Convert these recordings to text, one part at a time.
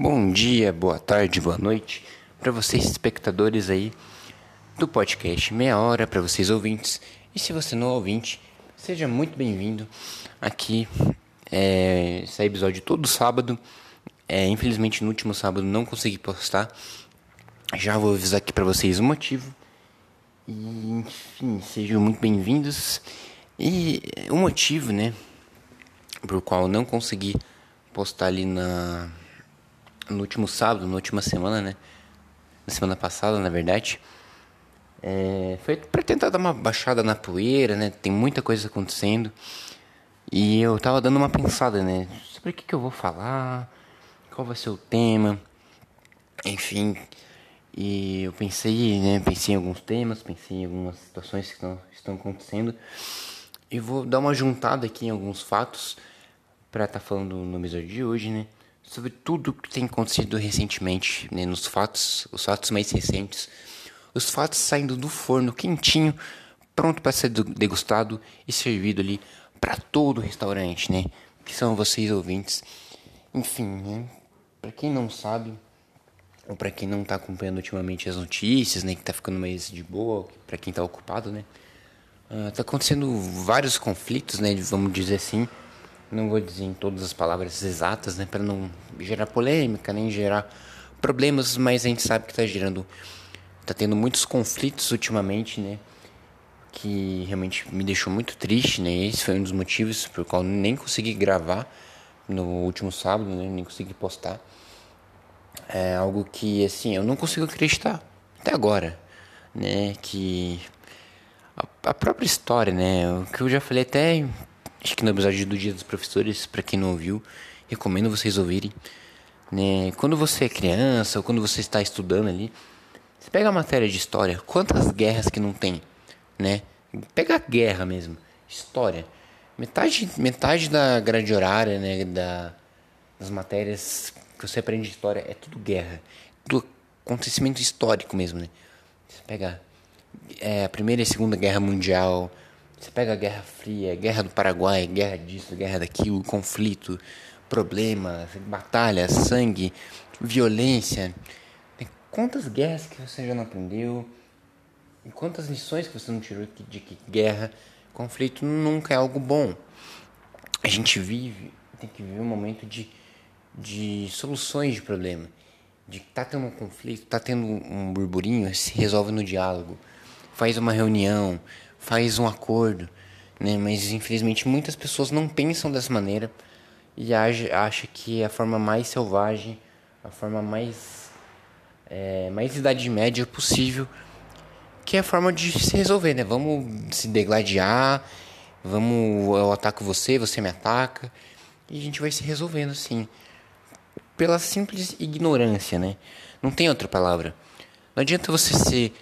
Bom dia, boa tarde, boa noite para vocês espectadores aí do podcast Meia Hora para vocês ouvintes. E se você não é ouvinte, seja muito bem-vindo aqui. É, esse episódio todo sábado. É, infelizmente no último sábado não consegui postar. Já vou avisar aqui para vocês o motivo. E enfim, sejam muito bem-vindos. E o motivo, né, por qual não consegui postar ali na no último sábado, na última semana, né? Na semana passada, na verdade. É, foi para tentar dar uma baixada na poeira, né? Tem muita coisa acontecendo. E eu tava dando uma pensada, né? Sobre o que, que eu vou falar, qual vai ser o tema, enfim. E eu pensei, né? Pensei em alguns temas, pensei em algumas situações que estão, estão acontecendo. E vou dar uma juntada aqui em alguns fatos para estar tá falando no episódio de hoje, né? Sobre tudo que tem acontecido recentemente, né, nos fatos, os fatos mais recentes, os fatos saindo do forno quentinho, pronto para ser degustado e servido ali para todo o restaurante, né? Que são vocês ouvintes. Enfim, né? Para quem não sabe, ou para quem não tá acompanhando ultimamente as notícias, né, que tá ficando mais de boa, para quem tá ocupado, né? Uh, tá acontecendo vários conflitos, né, vamos dizer assim, não vou dizer em todas as palavras exatas, né, para não gerar polêmica, nem gerar problemas, mas a gente sabe que está gerando, está tendo muitos conflitos ultimamente, né, que realmente me deixou muito triste, né, esse foi um dos motivos por qual nem consegui gravar no último sábado, né, nem consegui postar. É algo que, assim, eu não consigo acreditar até agora, né, que a, própria história, né, o que eu já falei até acho que no episódio do Dia dos Professores, para quem não ouviu, recomendo vocês ouvirem. Né? Quando você é criança ou quando você está estudando ali, você pega a matéria de história, quantas guerras que não tem, né? Pega a guerra mesmo, história. Metade, metade da grade horária, né, da, das matérias que você aprende de história é tudo guerra, tudo acontecimento histórico mesmo, né? Você pega é, a Primeira e a Segunda Guerra Mundial, você pega a Guerra Fria, Guerra do Paraguai, guerra disso, guerra daquilo, conflito, problemas, batalha, sangue, violência. Quantas guerras que você já não aprendeu? Quantas lições que você não tirou de que guerra, conflito nunca é algo bom. A gente vive, tem que viver um momento de, de soluções de problema. De que tá tendo um conflito, tá tendo um burburinho, se resolve no diálogo. Faz uma reunião, faz um acordo, né? Mas infelizmente muitas pessoas não pensam dessa maneira e acham que a forma mais selvagem, a forma mais é, mais idade média possível, que é a forma de se resolver, né? Vamos se degladiar, vamos eu ataco você, você me ataca e a gente vai se resolvendo assim, pela simples ignorância, né? Não tem outra palavra. Não adianta você ser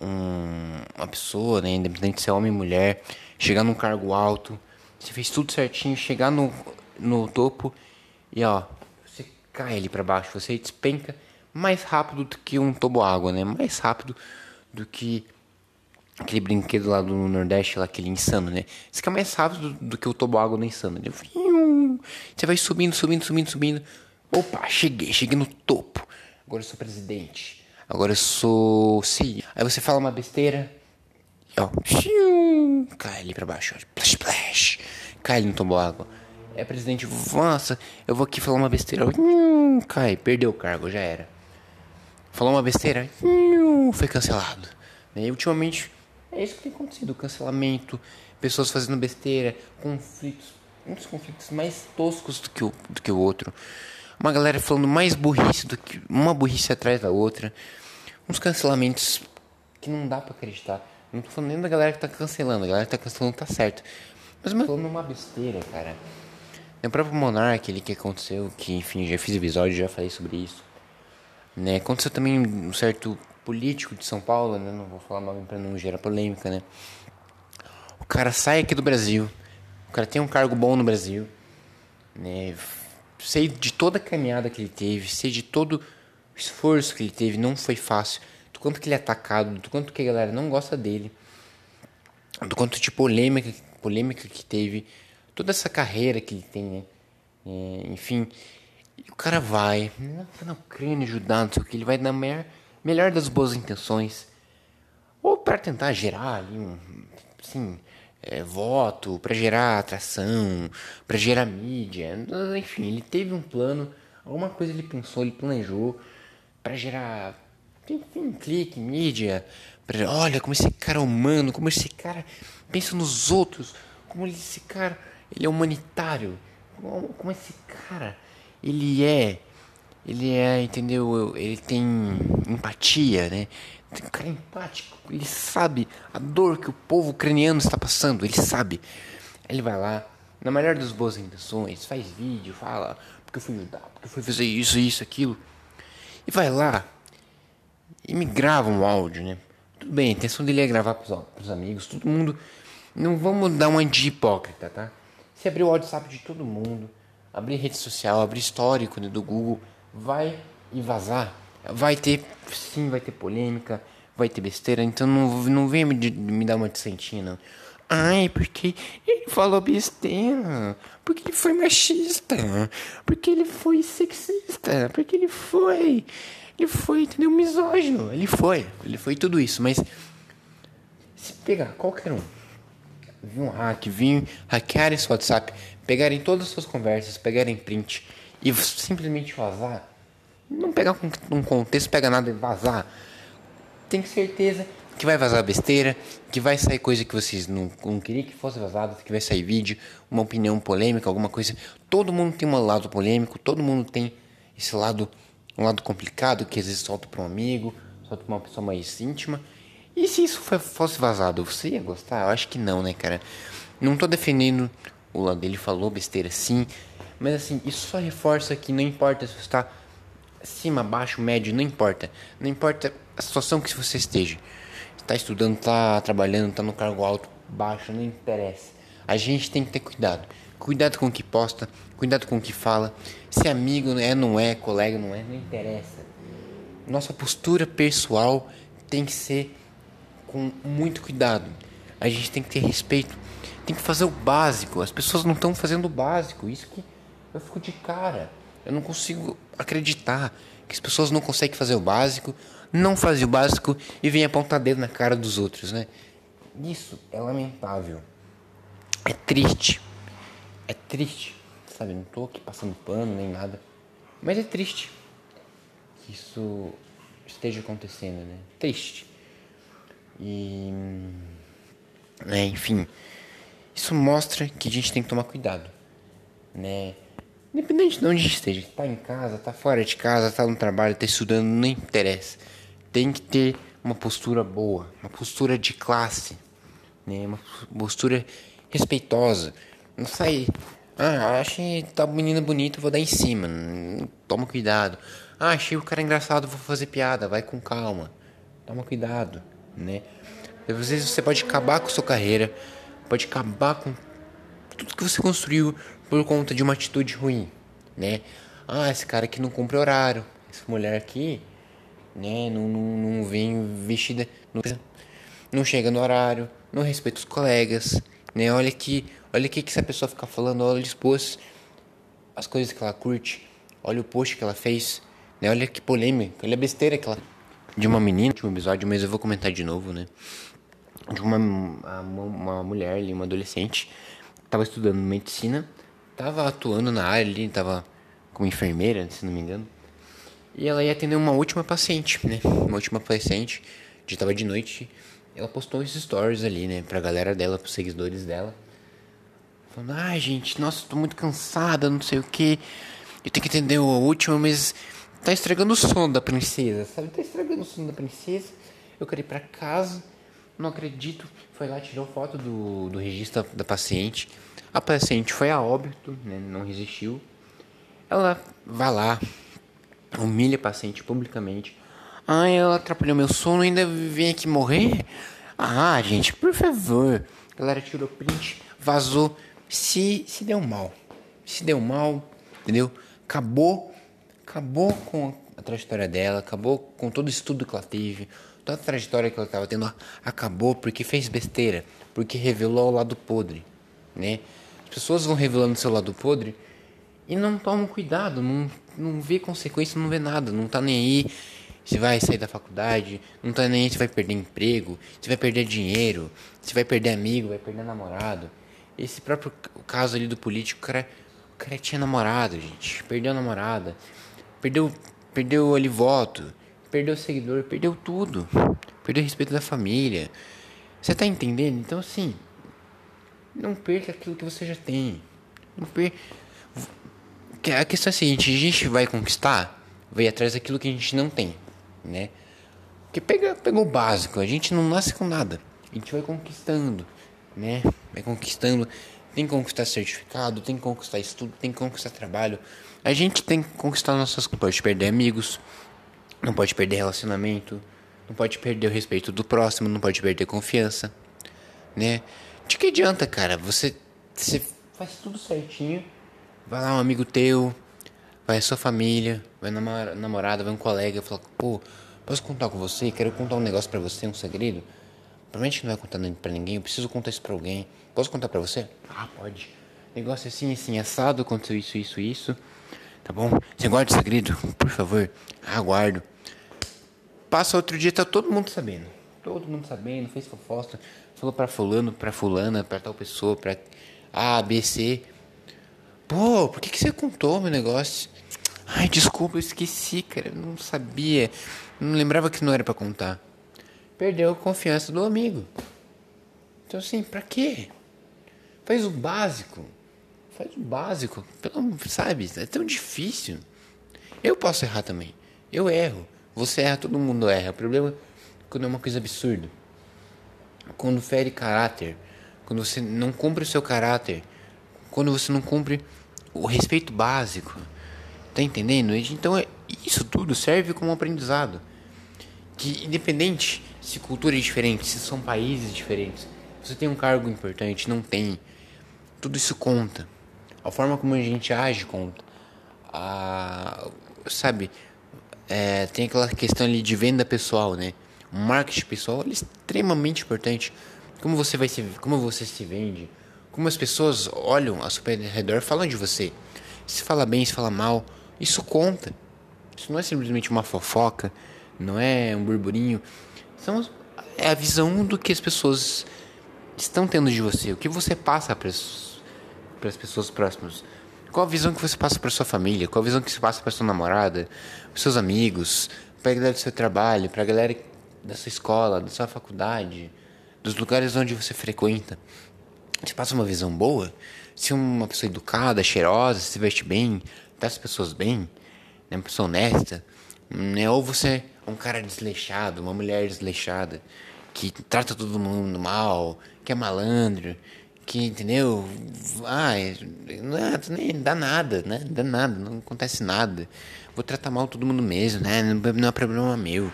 um, uma pessoa, né, independente de ser homem ou mulher, chegar num cargo alto, você fez tudo certinho, chegar no, no topo e ó, você cai ali para baixo, você despenca mais rápido do que um toboágua, né? Mais rápido do que aquele brinquedo lá do Nordeste, lá aquele insano, né? Você fica mais rápido do, do que o toboágua do insano. Você vai subindo, subindo, subindo, subindo. Opa, cheguei, cheguei no topo. Agora eu sou presidente agora eu sou sim. Aí você fala uma besteira, ó, cai ali pra baixo, ó, splash, splash, cai ali no tombo água. É presidente, nossa, eu vou aqui falar uma besteira, ó, cai, perdeu o cargo, já era. Falou uma besteira, foi cancelado. E ultimamente é isso que tem acontecido, cancelamento, pessoas fazendo besteira, conflitos, muitos conflitos mais toscos do que o, do que o outro uma galera falando mais burrice do que uma burrice atrás da outra, uns cancelamentos que não dá para acreditar. Não tô falando nem da galera que tá cancelando, a galera que tá cancelando tá certo. Mas eu falando uma besteira, cara. O próprio Monark ali que aconteceu, que enfim, já fiz episódio, já falei sobre isso. Né? Aconteceu também um certo político de São Paulo, né? Não vou falar nome pra não gerar polêmica, né? O cara sai aqui do Brasil, o cara tem um cargo bom no Brasil, né? Sei de toda a caminhada que ele teve, sei de todo o esforço que ele teve, não foi fácil. Do quanto que ele é atacado, do quanto que a galera não gosta dele, do quanto de polêmica, polêmica que teve, toda essa carreira que ele tem, né? É, enfim, o cara vai, na Ucrânia ajudar, não sei o que, ele vai na melhor, melhor das boas intenções. Ou para tentar gerar ali um, assim, é, voto, para gerar atração, para gerar mídia. Enfim, ele teve um plano, alguma coisa ele pensou, ele planejou para gerar, enfim, clique, mídia. Pra, olha como esse cara é humano, como esse cara pensa nos outros, como esse cara ele é humanitário, como, como esse cara ele é, ele é, entendeu? Ele tem empatia, né? Tem um cara empático, ele sabe a dor que o povo ucraniano está passando, ele sabe. Ele vai lá, na melhor das boas intenções, faz vídeo, fala porque eu fui ajudar, porque eu fui fazer isso, isso, aquilo. E vai lá e me grava um áudio, né? Tudo bem, a intenção dele é gravar para os amigos, todo mundo. Não vamos dar uma de hipócrita, tá? Se abrir o WhatsApp de todo mundo, abrir rede social, abrir histórico né, do Google, vai e vazar. Vai ter, sim, vai ter polêmica, vai ter besteira, então não, não venha me, me dar uma dissentinha, não. Ai, porque ele falou besteira, porque ele foi machista, porque ele foi sexista, porque ele foi, ele foi, entendeu, misógino, ele foi, ele foi tudo isso, mas se pegar qualquer um, vir um hack, vir hackear esse WhatsApp, pegarem todas as suas conversas, pegarem print e simplesmente vazar, não pegar um contexto, pega nada e vazar. Tem certeza que vai vazar besteira, que vai sair coisa que vocês não, não queriam que fosse vazada, que vai sair vídeo, uma opinião polêmica, alguma coisa. Todo mundo tem um lado polêmico, todo mundo tem esse lado, um lado complicado, que às vezes solta para um amigo, solta para uma pessoa mais íntima. E se isso fosse vazado, você ia gostar? Eu acho que não, né, cara? Não tô defendendo o lado dele, falou besteira sim, mas assim, isso só reforça que não importa se você está cima, baixo, médio, não importa. Não importa a situação que você esteja. Está estudando, está trabalhando, está no cargo alto, baixo, não interessa. A gente tem que ter cuidado. Cuidado com o que posta, cuidado com o que fala. Se é amigo é, não é, colega não é, não interessa. Nossa postura pessoal tem que ser com muito cuidado. A gente tem que ter respeito, tem que fazer o básico. As pessoas não estão fazendo o básico. Isso que eu fico de cara. Eu não consigo acreditar que as pessoas não conseguem fazer o básico, não fazem o básico e vêm apontar dedo na cara dos outros, né? Isso é lamentável. É triste. É triste. Sabe, não tô aqui passando pano nem nada. Mas é triste que isso esteja acontecendo, né? Triste. E. É, enfim. Isso mostra que a gente tem que tomar cuidado, né? Independente de onde esteja, tá em casa, tá fora de casa, tá no trabalho, tá estudando, não interessa. Tem que ter uma postura boa, uma postura de classe, né? Uma postura respeitosa. Não sai, ah, achei tá menina bonita, vou dar em cima. Toma cuidado. Ah, achei o cara engraçado, vou fazer piada, vai com calma. Toma cuidado, né? Às vezes você pode acabar com sua carreira, pode acabar com tudo que você construiu por conta de uma atitude ruim, né? Ah, esse cara aqui não cumpre horário, essa mulher aqui, né, não, não, não vem vestida, não, não chega no horário, não respeita os colegas, né? Olha aqui, olha aqui que essa pessoa fica falando, olha expôs as coisas que ela curte, olha o post que ela fez, né? Olha que polêmica, olha a besteira que ela de uma menina, de um episódio, mas eu vou comentar de novo, né? De uma, uma, uma mulher ali, uma adolescente, estava estudando medicina tava atuando na área ali, tava como enfermeira, se não me engano. E ela ia atender uma última paciente, né? Uma última paciente, já tava de noite. Ela postou esses stories ali, né, pra galera dela, pros seguidores dela. Falando, ah, gente, nossa, tô muito cansada, não sei o que. Eu tenho que atender a última, mas tá estragando o sono da princesa, sabe? Tá estragando o sono da princesa. Eu quero ir pra casa, não acredito. Foi lá, tirou foto do, do registro da paciente a paciente foi a óbito, né, não resistiu. Ela vai lá, humilha a paciente publicamente. Ah, ela atrapalhou meu sono ainda vem aqui morrer? Ah, gente, por favor. A galera tirou print, vazou. Se, se deu mal. Se deu mal, entendeu? Acabou, acabou com a trajetória dela, acabou com todo o estudo que ela teve, toda a trajetória que ela estava tendo, acabou porque fez besteira, porque revelou o lado podre, né? As pessoas vão revelando seu lado podre e não tomam cuidado, não, não vê consequência, não vê nada, não tá nem aí se vai sair da faculdade, não tá nem aí se vai perder emprego, se vai perder dinheiro, se vai perder amigo, vai perder namorado. Esse próprio caso ali do político, o cara, o cara tinha namorado, gente, perdeu a namorada, perdeu, perdeu ali voto, perdeu seguidor, perdeu tudo, perdeu o respeito da família. Você tá entendendo? Então assim, não perca aquilo que você já tem. Não perca. A questão é a seguinte, a gente vai conquistar, vai atrás daquilo que a gente não tem né? Porque pega, pega o básico, a gente não nasce com nada. A gente vai conquistando, né? Vai conquistando. Tem que conquistar certificado, tem que conquistar estudo, tem que conquistar trabalho. A gente tem que conquistar nossas. Não pode perder amigos, não pode perder relacionamento, não pode perder o respeito do próximo, não pode perder confiança, né? De que adianta, cara? Você, você faz tudo certinho, vai lá um amigo teu, vai a sua família, vai namor namorada, vai um colega, fala, pô, posso contar com você? Quero contar um negócio para você, um segredo. Provavelmente não vai contar pra ninguém, eu preciso contar isso pra alguém. Posso contar pra você? Ah, pode. Negócio assim, assim, assado, aconteceu isso, isso, isso. Tá bom? Você guarda o segredo? Por favor. Ah, guardo. Passa outro dia, tá todo mundo sabendo. Todo mundo sabendo, fez fofosta. Falou pra fulano, pra fulana, pra tal pessoa, pra A, B, C. Pô, por que, que você contou meu negócio? Ai, desculpa, eu esqueci, cara. Eu não sabia. Não lembrava que não era para contar. Perdeu a confiança do amigo. Então, assim, pra quê? Faz o básico. Faz o básico. Pelo, sabe? É tão difícil. Eu posso errar também. Eu erro. Você erra, todo mundo erra. O problema é quando é uma coisa absurda. Quando fere caráter. Quando você não cumpre o seu caráter. Quando você não cumpre o respeito básico. Tá entendendo? Então é, isso tudo serve como aprendizado. Que independente se cultura é diferente, se são países diferentes, você tem um cargo importante, não tem. Tudo isso conta. A forma como a gente age conta. A, sabe, é, tem aquela questão ali de venda pessoal, né? Marketing pessoal é extremamente importante. Como você vai se, como você se vende, como as pessoas olham a seu redor falam de você. Se fala bem, se fala mal, isso conta. Isso não é simplesmente uma fofoca, não é um burburinho. São, é a visão do que as pessoas estão tendo de você, o que você passa para as pessoas próximas. Qual a visão que você passa para sua família? Qual a visão que você passa para sua namorada, para seus amigos, para a galera do seu trabalho, para a galera da sua escola, da sua faculdade, dos lugares onde você frequenta? Você passa uma visão boa? Se uma pessoa educada, cheirosa, se veste bem, trata as pessoas bem, né? uma pessoa honesta, né? ou você é um cara desleixado, uma mulher desleixada, que trata todo mundo mal, que é malandro, que, entendeu? Ah, não, é, nem dá nada, né? Dá nada, não acontece nada. Vou tratar mal todo mundo mesmo, né? Não é problema meu.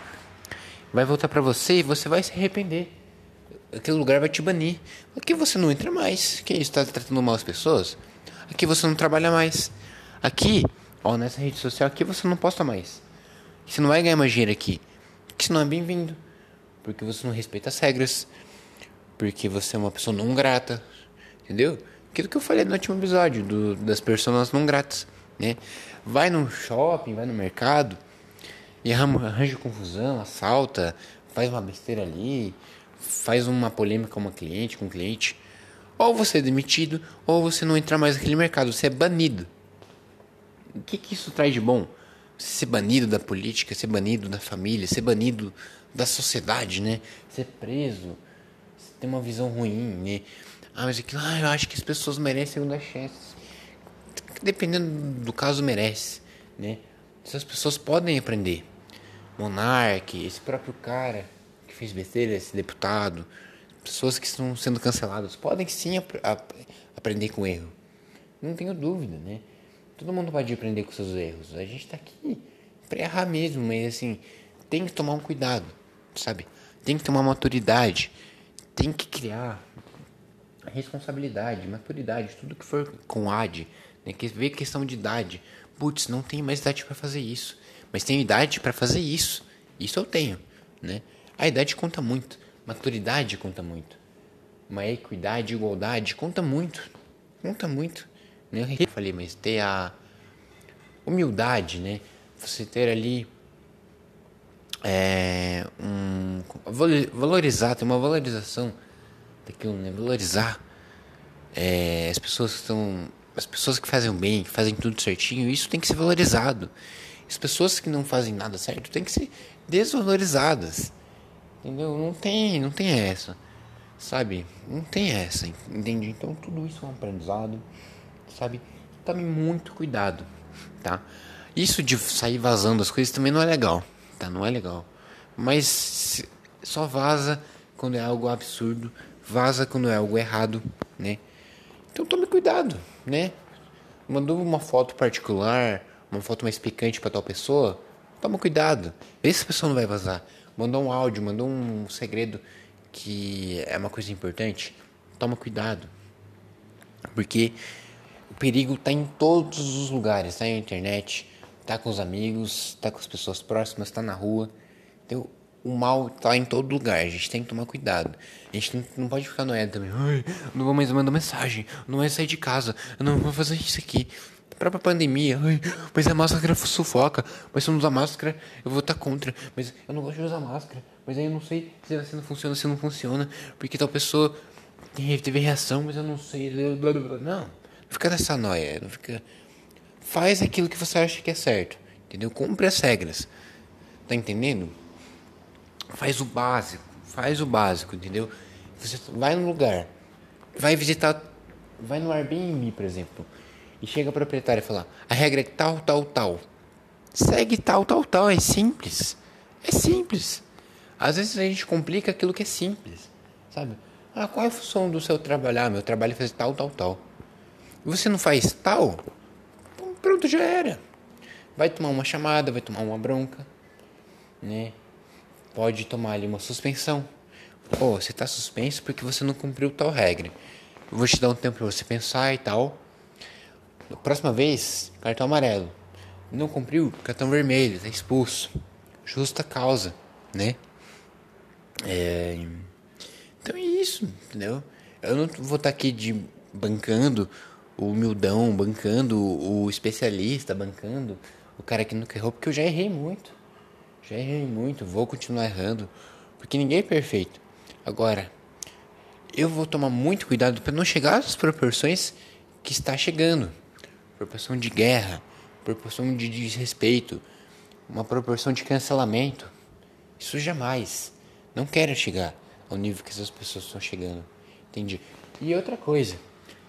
Vai voltar para você e você vai se arrepender aquele lugar vai te banir. Aqui você não entra mais. Que isso? Está tratando mal as pessoas? Aqui você não trabalha mais. Aqui, ó, nessa rede social aqui você não posta mais. Você não vai ganhar mais dinheiro aqui. Porque você não é bem-vindo. Porque você não respeita as regras. Porque você é uma pessoa não grata. Entendeu? Aquilo que eu falei no último episódio do, das pessoas não gratas. Né? Vai no shopping, vai no mercado e arranja confusão, assalta, faz uma besteira ali, faz uma polêmica com uma cliente, com um cliente, ou você é demitido, ou você não entra mais naquele mercado, você é banido. O que, que isso traz de bom? Ser banido da política, ser banido da família, ser banido da sociedade, né? Ser preso, ter uma visão ruim, né? Ah, mas aquilo, ah, eu acho que as pessoas merecem segunda chance. Dependendo do caso, merece, né? Essas pessoas podem aprender. Monarque, esse próprio cara fez besteira, esse deputado, pessoas que estão sendo canceladas, podem sim ap ap aprender com erro. Não tenho dúvida, né? Todo mundo pode aprender com seus erros. A gente está aqui para errar mesmo, mas assim, tem que tomar um cuidado, sabe? Tem que tomar maturidade, tem que criar responsabilidade, maturidade, tudo que for com AD, né? Que ver questão de idade. Putz, não tenho mais idade para fazer isso, mas tenho idade para fazer isso. Isso eu tenho, né? A idade conta muito, maturidade conta muito, uma equidade, igualdade conta muito, conta muito. Né? Eu falei, mas ter a humildade, né? Você ter ali é, um valorizar, ter uma valorização daquilo, né? Valorizar é, as pessoas que estão, as pessoas que fazem o bem, que fazem tudo certinho, isso tem que ser valorizado. As pessoas que não fazem nada certo têm que ser desvalorizadas. Entendeu? Não tem, não tem essa. Sabe? Não tem essa, entende? Então tudo isso é um aprendizado, sabe? Tome muito cuidado, tá? Isso de sair vazando as coisas também não é legal, tá? Não é legal. Mas só vaza quando é algo absurdo, vaza quando é algo errado, né? Então tome cuidado, né? Mandou uma foto particular, uma foto mais picante para tal pessoa, toma cuidado. Vê se a pessoa não vai vazar. Mandou um áudio, mandou um segredo que é uma coisa importante, toma cuidado. Porque o perigo está em todos os lugares, está na internet, está com os amigos, está com as pessoas próximas, está na rua. Então, o mal está em todo lugar, a gente tem que tomar cuidado. A gente não, não pode ficar no também. Ai, não vou mais mandar mensagem, não vai sair de casa, não vou fazer isso aqui. A própria pandemia, ai, mas a máscara sufoca, mas se eu não usar máscara, eu vou estar contra. Mas eu não gosto de usar máscara, mas aí eu não sei se não funciona, se não funciona, porque tal pessoa teve reação, mas eu não sei. Não, não fica nessa noia, não fica. Faz aquilo que você acha que é certo, entendeu? Cumpre as regras, tá entendendo? Faz o básico, faz o básico, entendeu? Você vai no lugar, vai visitar, vai no Airbnb, por exemplo e chega a proprietária e fala: a regra é tal, tal, tal. Segue tal, tal, tal. É simples. É simples. Às vezes a gente complica aquilo que é simples, sabe? Ah, qual é a função do seu trabalho? Ah, meu trabalho é fazer tal, tal, tal. E você não faz tal? Pronto, já era. Vai tomar uma chamada, vai tomar uma bronca, né? Pode tomar ali uma suspensão. Pô, oh, você está suspenso porque você não cumpriu tal regra. Eu vou te dar um tempo para você pensar e tal. Próxima vez, cartão amarelo. Não cumpriu, cartão vermelho, tá expulso. Justa causa, né? É... Então é isso, entendeu? Eu não vou estar tá aqui de bancando o humildão, bancando o especialista, bancando o cara que nunca errou, porque eu já errei muito. Já errei muito, vou continuar errando, porque ninguém é perfeito. Agora, eu vou tomar muito cuidado para não chegar às proporções que está chegando proporção de guerra, proporção de desrespeito, uma proporção de cancelamento. Isso jamais. Não quero chegar ao nível que essas pessoas estão chegando. Entendi. E outra coisa,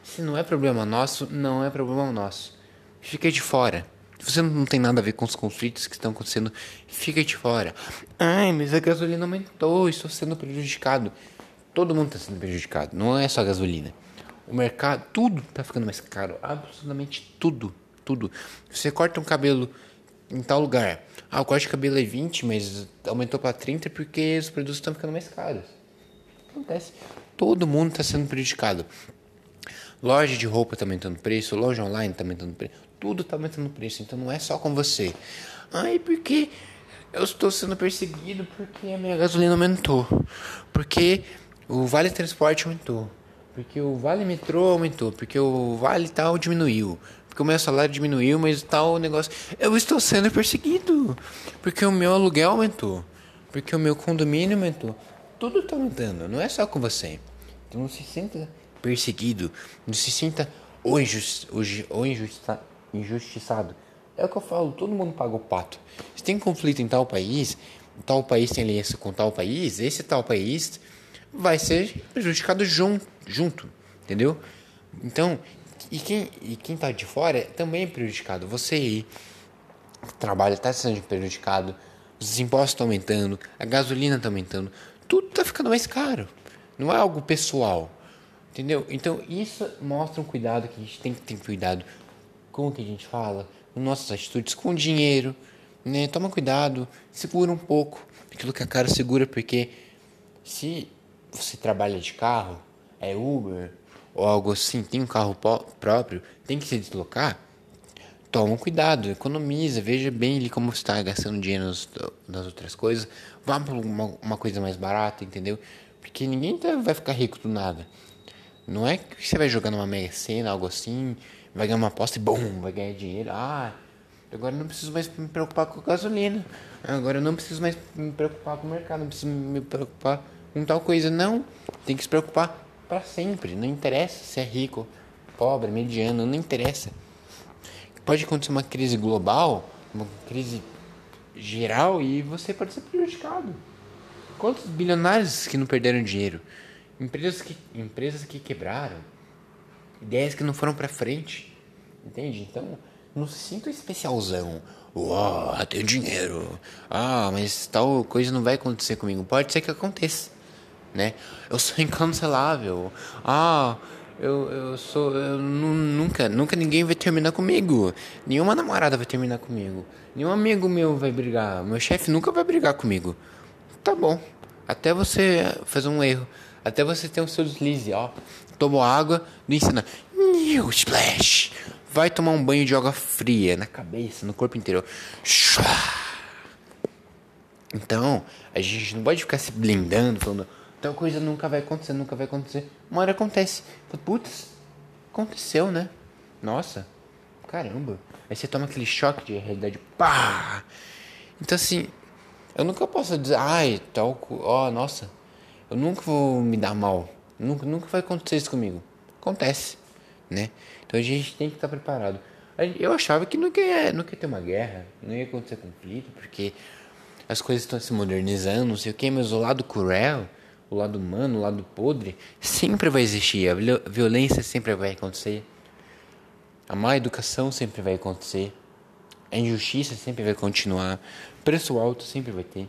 se não é problema nosso, não é problema nosso. Fica de fora. Se você não tem nada a ver com os conflitos que estão acontecendo, fica de fora. Ai, mas a gasolina aumentou, estou sendo prejudicado. Todo mundo está sendo prejudicado, não é só a gasolina. O mercado, tudo tá ficando mais caro. Absolutamente tudo. Tudo. Você corta um cabelo em tal lugar. Ah, o corte de cabelo é 20, mas aumentou para 30 porque os produtos estão ficando mais caros. Acontece. Todo mundo está sendo prejudicado. Loja de roupa está aumentando preço, loja online está aumentando preço. Tudo está aumentando preço. Então não é só com você. Ai, porque eu estou sendo perseguido porque a minha gasolina aumentou. Porque o vale transporte aumentou. Porque o vale metrô aumentou, porque o vale tal diminuiu, porque o meu salário diminuiu, mas tal negócio. Eu estou sendo perseguido, porque o meu aluguel aumentou, porque o meu condomínio aumentou. Tudo está aumentando, não é só com você. Então não se sinta perseguido, não se sinta ou, injusti ou injusta injustiçado. É o que eu falo, todo mundo paga o pato. Se tem conflito em tal país, tal país tem aliança com tal país, esse tal país vai ser prejudicado junto, junto entendeu? Então, e quem, e quem tá de fora também é prejudicado. Você aí, trabalha, está sendo prejudicado, os impostos estão aumentando, a gasolina está aumentando, tudo está ficando mais caro. Não é algo pessoal, entendeu? Então, isso mostra um cuidado que a gente tem que ter cuidado com o que a gente fala, com nossas atitudes, com o dinheiro, né? Toma cuidado, segura um pouco aquilo que a cara segura, porque se você trabalha de carro, é Uber ou algo assim, tem um carro próprio, tem que se deslocar, toma cuidado, economiza, veja bem ali como está gastando dinheiro nas, nas outras coisas, vá para uma, uma, coisa mais barata, entendeu? Porque ninguém tá, vai ficar rico do nada. Não é que você vai jogar numa mega cena, algo assim, vai ganhar uma aposta e bom, vai ganhar dinheiro. Ah, Agora não preciso mais me preocupar com gasolina. Agora eu não preciso mais me preocupar com o mercado. Não preciso me preocupar com tal coisa. Não. Tem que se preocupar para sempre. Não interessa se é rico, pobre, mediano. Não interessa. Pode acontecer uma crise global, uma crise geral e você pode ser prejudicado. Quantos bilionários que não perderam dinheiro? Empresas que, empresas que quebraram. Ideias que não foram para frente. Entende? Então, não se sinta especialzão. Uau, tenho dinheiro. Ah, mas tal coisa não vai acontecer comigo. Pode ser que aconteça, né? Eu sou incancelável. Ah, eu, eu sou. Eu nunca, nunca ninguém vai terminar comigo. Nenhuma namorada vai terminar comigo. Nenhum amigo meu vai brigar. Meu chefe nunca vai brigar comigo. Tá bom. Até você fazer um erro. Até você ter um seu deslize, ó. Tomou água, não ensina. New splash. Vai tomar um banho de água fria na cabeça, no corpo inteiro. Então, a gente não pode ficar se blindando, falando Tal coisa nunca vai acontecer, nunca vai acontecer. Uma hora acontece. Putz, aconteceu, né? Nossa, caramba. Aí você toma aquele choque de realidade. Pá! Então, assim, eu nunca posso dizer, ai, tal, ó, oh, nossa, eu nunca vou me dar mal. Nunca, nunca vai acontecer isso comigo. Acontece, né? Então a gente tem que estar preparado. Eu achava que nunca ia, nunca ia ter uma guerra, não ia acontecer conflito, porque as coisas estão se modernizando, não sei o que, mas o lado cruel o lado humano, o lado podre, sempre vai existir. A violência sempre vai acontecer. A má educação sempre vai acontecer. A injustiça sempre vai continuar. Preço alto sempre vai ter.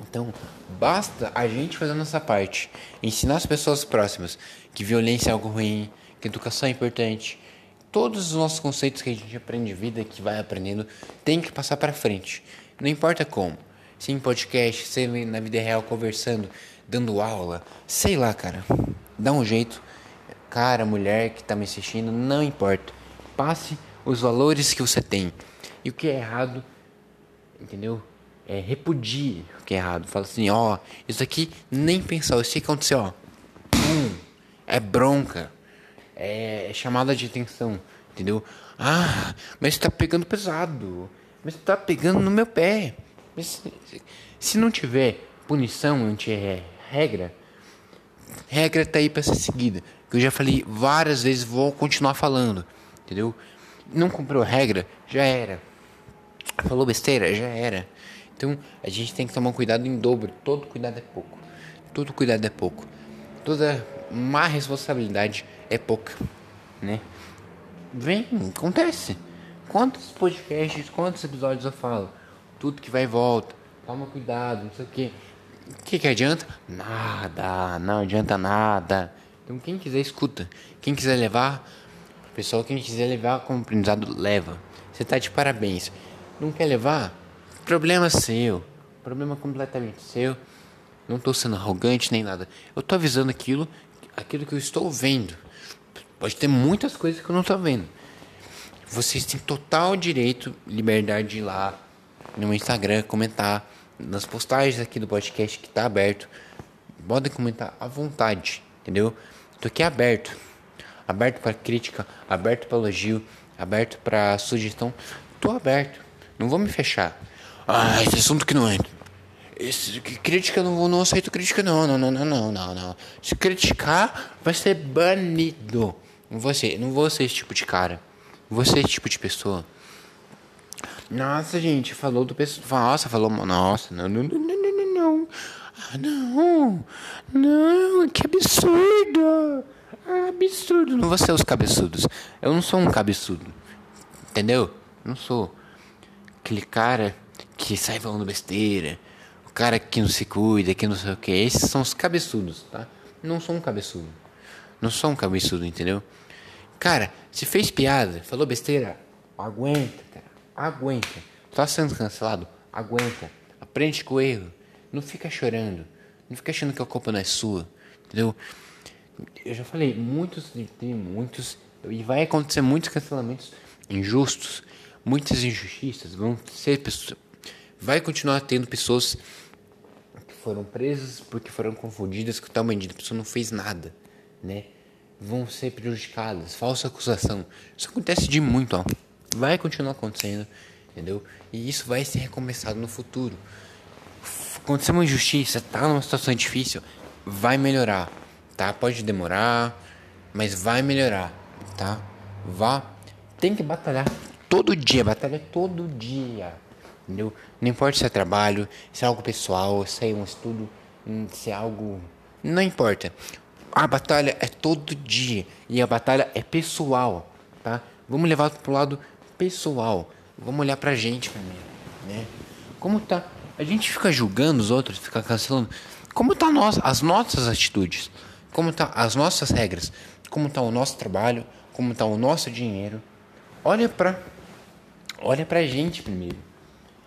Então, basta a gente fazer a nossa parte. Ensinar as pessoas próximas que violência é algo ruim, que educação é importante. Todos os nossos conceitos que a gente aprende de vida, que vai aprendendo, tem que passar para frente. Não importa como. Se em podcast, se na vida real conversando, dando aula, sei lá, cara. Dá um jeito. Cara, mulher que tá me assistindo, não importa. Passe os valores que você tem. E o que é errado, entendeu? É repudie o que é errado. Fala assim, ó, isso aqui nem pensar, isso que aconteceu, ó. Pum, é bronca. É, é chamada de atenção, entendeu? Ah, mas tá pegando pesado. Mas tá pegando no meu pé. Mas, se não tiver punição, tiver regra, regra tá aí para ser seguida. Que eu já falei várias vezes, vou continuar falando, entendeu? Não cumpriu a regra, já era. Falou besteira, já era. Então a gente tem que tomar cuidado em dobro. Todo cuidado é pouco. Todo cuidado é pouco. Toda má responsabilidade é pouca, né? Vem, acontece. Quantos podcasts, quantos episódios eu falo? Tudo que vai e volta. Toma cuidado, não sei o que. O que, que adianta? Nada, não adianta nada. Então quem quiser escuta. Quem quiser levar, pessoal, quem quiser levar como aprendizado, leva. Você tá de parabéns. Não quer levar? Problema seu. Problema completamente seu. Não estou sendo arrogante nem nada. Eu estou avisando aquilo, aquilo que eu estou vendo. Pode ter muitas coisas que eu não estou vendo. Vocês têm total direito, liberdade de ir lá no meu Instagram comentar nas postagens aqui do podcast que tá aberto. Podem comentar à vontade, entendeu? Tô aqui aberto. Aberto para crítica, aberto para elogio, aberto para sugestão. Tô aberto. Não vou me fechar. Ah, esse assunto que não entra. Esse, crítica, não, não aceito crítica, não, não, não, não, não, não, não. Se criticar, vai ser banido. Não vou ser, não vou ser esse tipo de cara. Não vou ser esse tipo de pessoa. Nossa, gente, falou do pessoal. Nossa, falou. Nossa, não, não, não, não, não, não. Ah, não. Não, que absurdo. Ah, absurdo. Não vou ser os cabeçudos. Eu não sou um cabeçudo. Entendeu? Não sou. Aquele cara que sai falando besteira. O cara que não se cuida, que não sei o que. Esses são os cabeçudos, tá? Não sou um cabeçudo. Não sou um cabeçudo, entendeu? Cara, se fez piada, falou besteira, aguenta, aguenta. Tá sendo cancelado? Aguenta. Aprende com o erro. Não fica chorando. Não fica achando que a culpa não é sua. Entendeu? Eu já falei, muitos, tem muitos, e vai acontecer muitos cancelamentos injustos, muitas injustiças, vão ser pessoas, vai continuar tendo pessoas que foram presas porque foram confundidas com tal medida, a pessoa não fez nada, né? Vão ser prejudicadas, falsa acusação. Isso acontece de muito, ó. Vai continuar acontecendo, entendeu? E isso vai ser recomeçado no futuro. Aconteceu uma injustiça, tá numa situação difícil, vai melhorar, tá? Pode demorar, mas vai melhorar, tá? Vá, tem que batalhar todo dia, batalha todo dia, entendeu? Não importa se é trabalho, se é algo pessoal, se é um estudo, se é algo, não importa. A batalha é todo dia e a batalha é pessoal, tá? Vamos levar pro lado pessoal. Vamos olhar pra gente primeiro, né? Como tá? A gente fica julgando os outros, fica cancelando. Como tá nós, as nossas atitudes? Como tá as nossas regras? Como tá o nosso trabalho? Como tá o nosso dinheiro? Olha pra olha pra gente primeiro.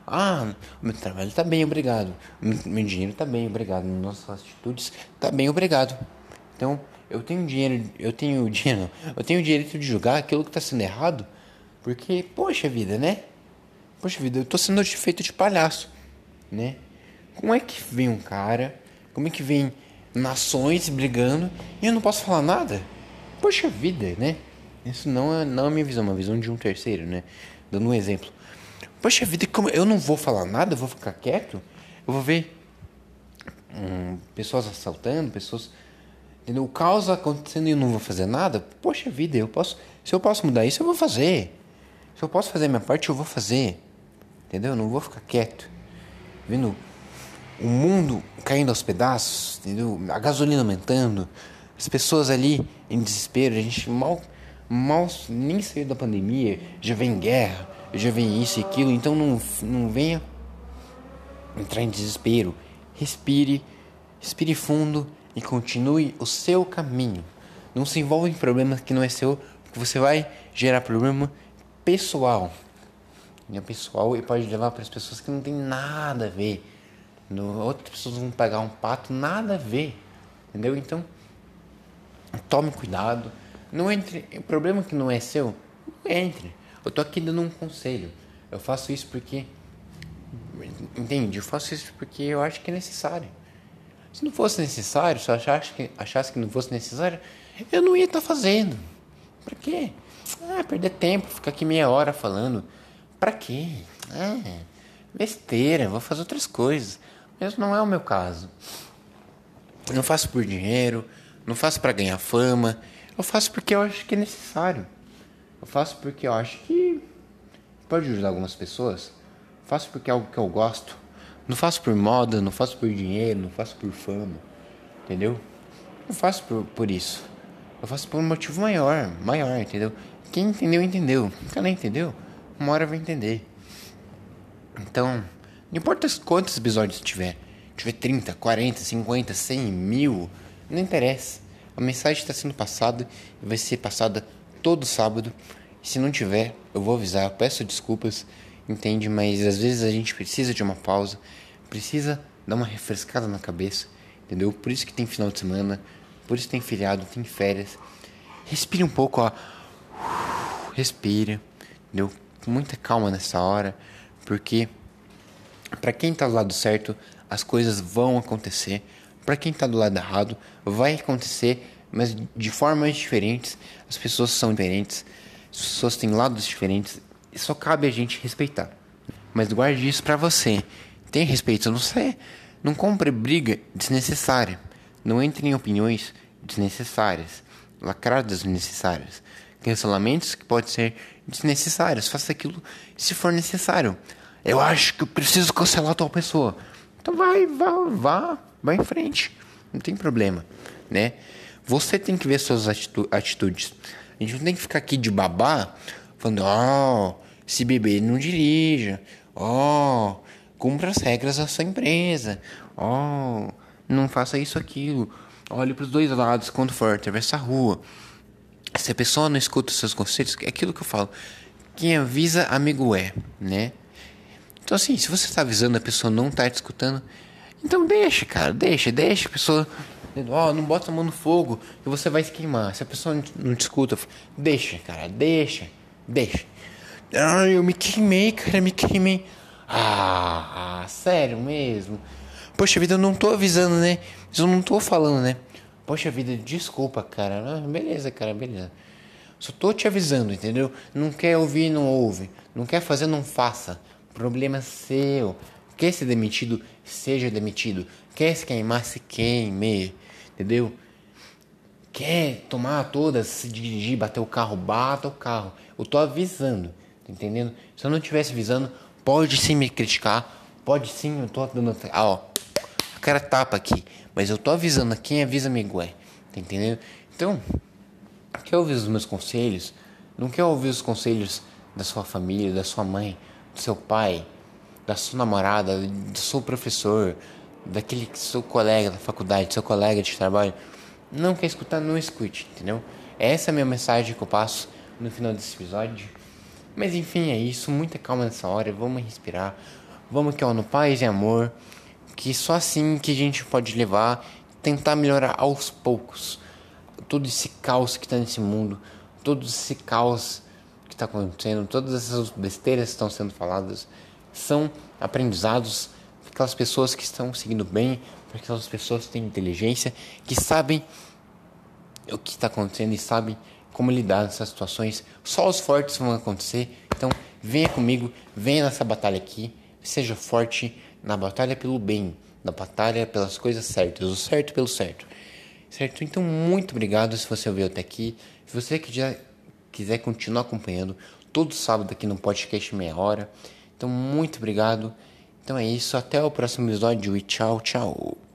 Ah, meu trabalho tá bem, obrigado. Meu dinheiro tá bem, obrigado. Nossas atitudes tá bem, obrigado. Então, eu tenho dinheiro, eu tenho dinheiro, eu tenho o direito de julgar aquilo que está sendo errado, porque, poxa vida, né? Poxa vida, eu tô sendo feito de palhaço, né? Como é que vem um cara, como é que vem nações brigando e eu não posso falar nada? Poxa vida, né? Isso não é, não é minha visão, é uma visão de um terceiro, né? Dando um exemplo. Poxa vida, como eu não vou falar nada, eu vou ficar quieto? Eu vou ver hum, pessoas assaltando, pessoas Entendeu? O caos acontecendo e eu não vou fazer nada. Poxa vida, eu posso. Se eu posso mudar isso, eu vou fazer. Se eu posso fazer minha parte, eu vou fazer. Entendeu? Eu não vou ficar quieto. Vendo o mundo caindo aos pedaços, entendeu? A gasolina aumentando, as pessoas ali em desespero, a gente mal, mal nem saiu da pandemia, já vem guerra, já vem isso e aquilo, então não, não venha entrar em desespero. Respire, respire fundo e continue o seu caminho. Não se envolva em problemas que não é seu, porque você vai gerar problema pessoal. É pessoal e pode levar para as pessoas que não tem nada a ver. No, outras pessoas vão pegar um pato, nada a ver. Entendeu? Então, tome cuidado. Não entre. O problema que não é seu, não entre. Eu tô aqui dando um conselho. Eu faço isso porque. Entende? Eu faço isso porque eu acho que é necessário. Se não fosse necessário, se eu achasse que, achasse que não fosse necessário, eu não ia estar tá fazendo. Pra quê? Ah, perder tempo, ficar aqui meia hora falando. Pra quê? Ah, besteira, vou fazer outras coisas. Mas não é o meu caso. Não faço por dinheiro, não faço para ganhar fama. Eu faço porque eu acho que é necessário. Eu faço porque eu acho que pode ajudar algumas pessoas. Eu faço porque é algo que eu gosto. Não faço por moda, não faço por dinheiro, não faço por fama. Entendeu? Não faço por, por isso. Eu faço por um motivo maior, maior, entendeu? Quem entendeu, entendeu. Quem não entendeu, uma hora vai entender. Então, não importa quantos episódios tiver. Tiver 30, 40, 50, 100, mil, não interessa. A mensagem está sendo passada e vai ser passada todo sábado. Se não tiver, eu vou avisar, peço desculpas entende? Mas às vezes a gente precisa de uma pausa, precisa dar uma refrescada na cabeça, entendeu? Por isso que tem final de semana, por isso tem feriado, tem férias. Respire um pouco, ó. Respira? Com muita calma nessa hora, porque para quem tá do lado certo, as coisas vão acontecer. Para quem tá do lado errado, vai acontecer, mas de formas diferentes. As pessoas são diferentes, as pessoas têm lados diferentes só cabe a gente respeitar. Mas guarde isso para você. Tenha respeito, não sei, não compre briga desnecessária. Não entre em opiniões desnecessárias, lacradas desnecessárias, cancelamentos que podem ser desnecessários. Faça aquilo se for necessário. Eu acho que eu preciso cancelar tal pessoa. Então vai, vá, vá, vá em frente. Não tem problema, né? Você tem que ver suas atitudes. A gente não tem que ficar aqui de babá falando, ó, oh, se beber, não dirija. Ó, oh, cumpra as regras da sua empresa. Ó, oh, não faça isso aquilo. Olhe para os dois lados quando for atravessar a rua. Se a pessoa não escuta os seus conceitos, é aquilo que eu falo. Quem avisa, amigo é, né? Então, assim, se você está avisando a pessoa não está te escutando, então deixa, cara, deixa, deixa a pessoa. Ó, oh, não bota a mão no fogo e você vai se queimar. Se a pessoa não te escuta, deixa, cara, deixa, deixa. Ah, eu me queimei, cara, me queimei. Ah, sério mesmo? Poxa vida, eu não tô avisando, né? Eu não tô falando, né? Poxa vida, desculpa, cara. Ah, beleza, cara, beleza. Só tô te avisando, entendeu? Não quer ouvir, não ouve. Não quer fazer, não faça. Problema seu. Quer ser demitido, seja demitido. Quer se queimar, se queime. Entendeu? Quer tomar todas, se dirigir, bater o carro, bata o carro. Eu tô avisando, tá entendendo? Se eu não estivesse avisando, pode sim me criticar. Pode sim, eu tô dando. Ah, ó. A cara tapa aqui. Mas eu tô avisando. Quem avisa, amigo, é. Tá entendendo? Então, quer ouvir os meus conselhos? Não quer ouvir os conselhos da sua família, da sua mãe, do seu pai, da sua namorada, do seu professor, daquele seu colega da faculdade, seu colega de trabalho? Não quer escutar? Não escute, entendeu? Essa é a minha mensagem que eu passo no final desse episódio. Mas enfim, é isso. Muita calma nessa hora. Vamos respirar. Vamos que ó, no paz e amor. Que só assim que a gente pode levar, tentar melhorar aos poucos todo esse caos que está nesse mundo, todo esse caos que está acontecendo, todas essas besteiras que estão sendo faladas, são aprendizados para aquelas pessoas que estão seguindo bem, para aquelas pessoas que têm inteligência, que sabem o que está acontecendo e sabem como lidar nessas situações. Só os fortes vão acontecer. Então, venha comigo, venha nessa batalha aqui, seja forte na batalha pelo bem, na batalha pelas coisas certas, o certo pelo certo. Certo? Então, muito obrigado se você ouviu até aqui. Se você quiser, quiser continuar acompanhando, todo sábado aqui no podcast Meia Hora. Então, muito obrigado. Então é isso. Até o próximo episódio e tchau, tchau.